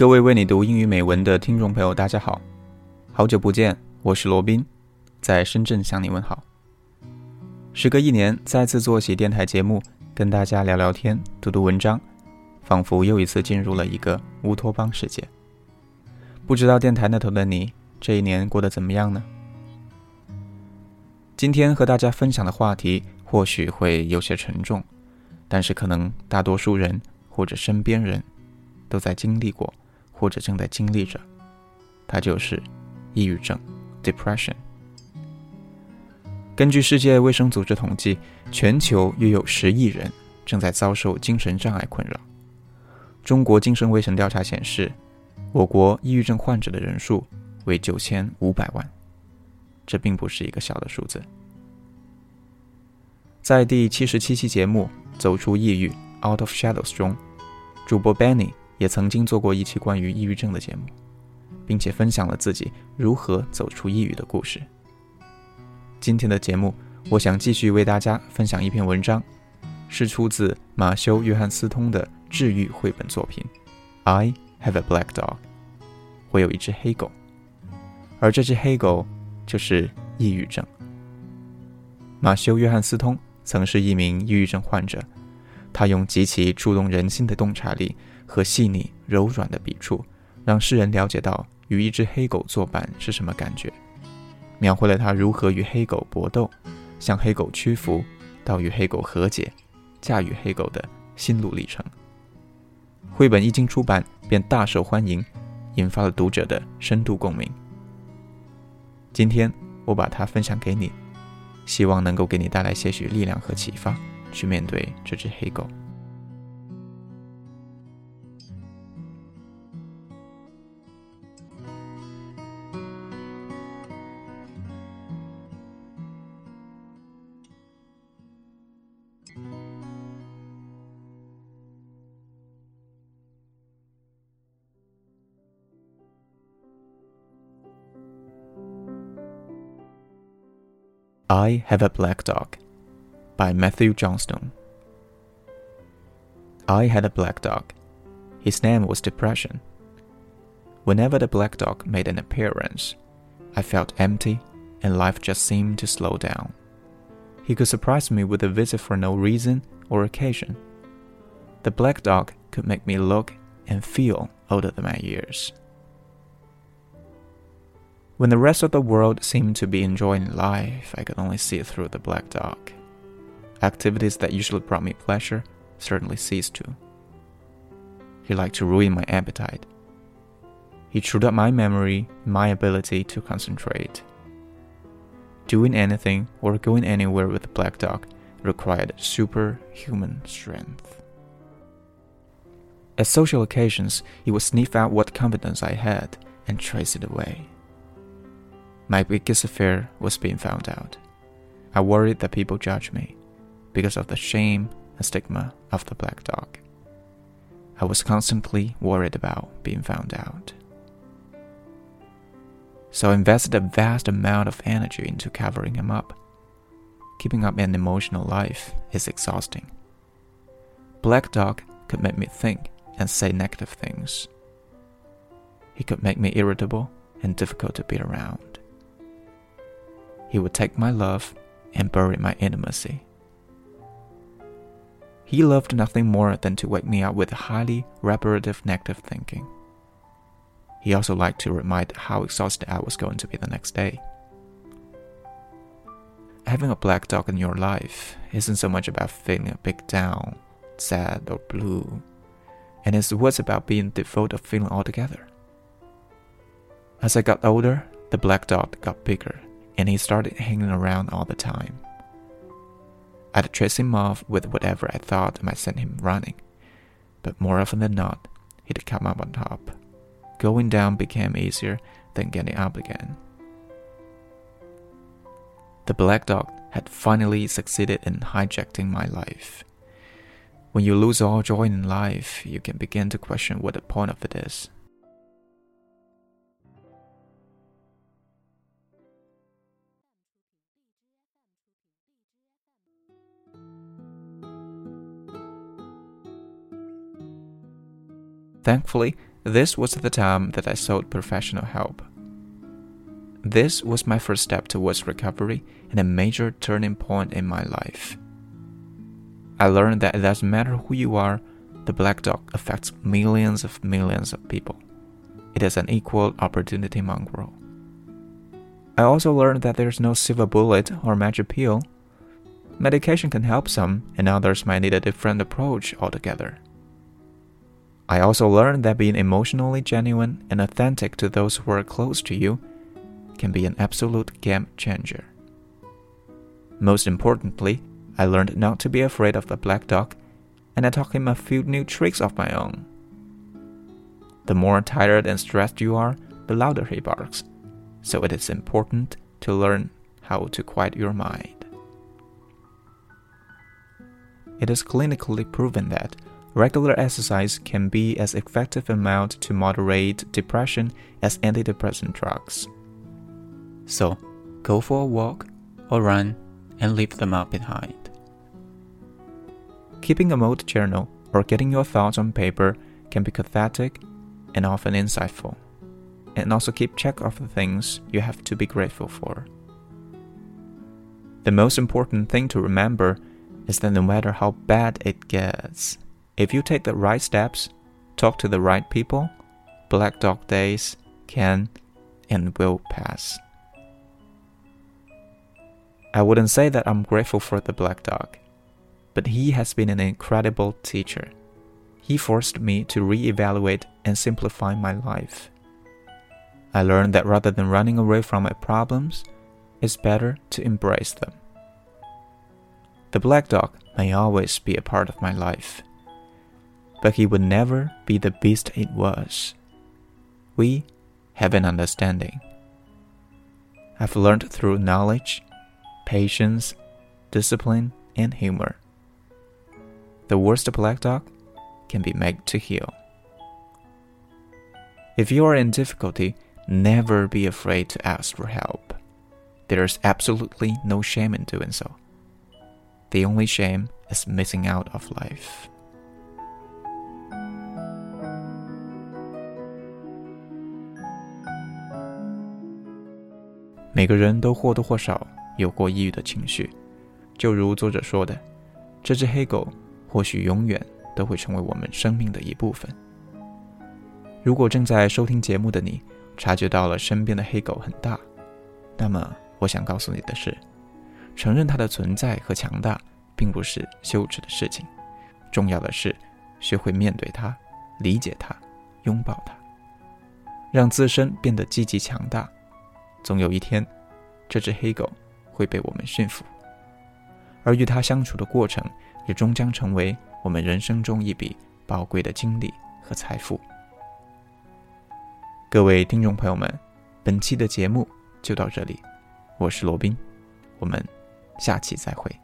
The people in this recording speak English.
各位为你读英语美文的听众朋友，大家好，好久不见，我是罗宾，在深圳向你问好。时隔一年，再次做起电台节目，跟大家聊聊天、读读文章，仿佛又一次进入了一个乌托邦世界。不知道电台那头的你，这一年过得怎么样呢？今天和大家分享的话题或许会有些沉重，但是可能大多数人或者身边人都在经历过。或者正在经历着，它就是抑郁症 （depression）。根据世界卫生组织统计，全球约有十亿人正在遭受精神障碍困扰。中国精神卫生调查显示，我国抑郁症患者的人数为九千五百万，这并不是一个小的数字。在第七十七期节目《走出抑郁 Out of Shadows》中，主播 Benny。也曾经做过一期关于抑郁症的节目，并且分享了自己如何走出抑郁的故事。今天的节目，我想继续为大家分享一篇文章，是出自马修·约翰斯通的治愈绘本作品《I Have a Black Dog》。我有一只黑狗，而这只黑狗就是抑郁症。马修·约翰斯通曾是一名抑郁症患者，他用极其触动人心的洞察力。和细腻柔软的笔触，让世人了解到与一只黑狗作伴是什么感觉，描绘了他如何与黑狗搏斗，向黑狗屈服，到与黑狗和解，驾驭黑狗的心路历程。绘本一经出版便大受欢迎，引发了读者的深度共鸣。今天我把它分享给你，希望能够给你带来些许力量和启发，去面对这只黑狗。I Have a Black Dog by Matthew Johnstone. I had a black dog. His name was Depression. Whenever the black dog made an appearance, I felt empty and life just seemed to slow down. He could surprise me with a visit for no reason or occasion. The black dog could make me look and feel older than my years. When the rest of the world seemed to be enjoying life, I could only see it through the black dog. Activities that usually brought me pleasure certainly ceased to. He liked to ruin my appetite. He chewed up my memory, my ability to concentrate. Doing anything or going anywhere with the black dog required superhuman strength. At social occasions, he would sniff out what confidence I had and trace it away. My biggest fear was being found out. I worried that people judge me because of the shame and stigma of the black dog. I was constantly worried about being found out. So I invested a vast amount of energy into covering him up. Keeping up an emotional life is exhausting. Black Dog could make me think and say negative things. He could make me irritable and difficult to be around he would take my love and bury my intimacy. He loved nothing more than to wake me up with highly reparative negative thinking. He also liked to remind how exhausted I was going to be the next day. Having a black dog in your life isn't so much about feeling a big down, sad, or blue, and it's worse about being devoid of feeling altogether. As I got older, the black dog got bigger and he started hanging around all the time. I'd chase him off with whatever I thought might send him running, but more often than not, he'd come up on top. Going down became easier than getting up again. The black dog had finally succeeded in hijacking my life. When you lose all joy in life, you can begin to question what the point of it is. Thankfully, This was the time that I sought professional help. This was my first step towards recovery and a major turning point in my life. I learned that it doesn't matter who you are, the black dog affects millions of millions of people. It is an equal opportunity mongrel. I also learned that there's no silver bullet or magic pill. Medication can help some, and others might need a different approach altogether. I also learned that being emotionally genuine and authentic to those who are close to you can be an absolute game changer. Most importantly, I learned not to be afraid of the black dog, and I taught him a few new tricks of my own. The more tired and stressed you are, the louder he barks, so it is important to learn how to quiet your mind. It is clinically proven that regular exercise can be as effective amount to moderate depression as antidepressant drugs. So, go for a walk or run and leave them up behind. Keeping a mode journal or getting your thoughts on paper can be cathartic and often insightful, and also keep track of the things you have to be grateful for. The most important thing to remember is that no matter how bad it gets, if you take the right steps, talk to the right people, Black Dog days can and will pass. I wouldn't say that I'm grateful for the black dog, but he has been an incredible teacher. He forced me to reevaluate and simplify my life. I learned that rather than running away from my problems, it's better to embrace them. The black dog may always be a part of my life, but he would never be the beast it was. We have an understanding. I've learned through knowledge patience, discipline, and humor. The worst black dog can be made to heal. If you are in difficulty, never be afraid to ask for help. There is absolutely no shame in doing so. The only shame is missing out of life. 每个人都或多或少有过抑郁的情绪，就如作者说的，这只黑狗或许永远都会成为我们生命的一部分。如果正在收听节目的你察觉到了身边的黑狗很大，那么我想告诉你的是，承认它的存在和强大并不是羞耻的事情，重要的是学会面对它，理解它，拥抱它，让自身变得积极强大。总有一天，这只黑狗。会被我们驯服，而与它相处的过程，也终将成为我们人生中一笔宝贵的经历和财富。各位听众朋友们，本期的节目就到这里，我是罗宾，我们下期再会。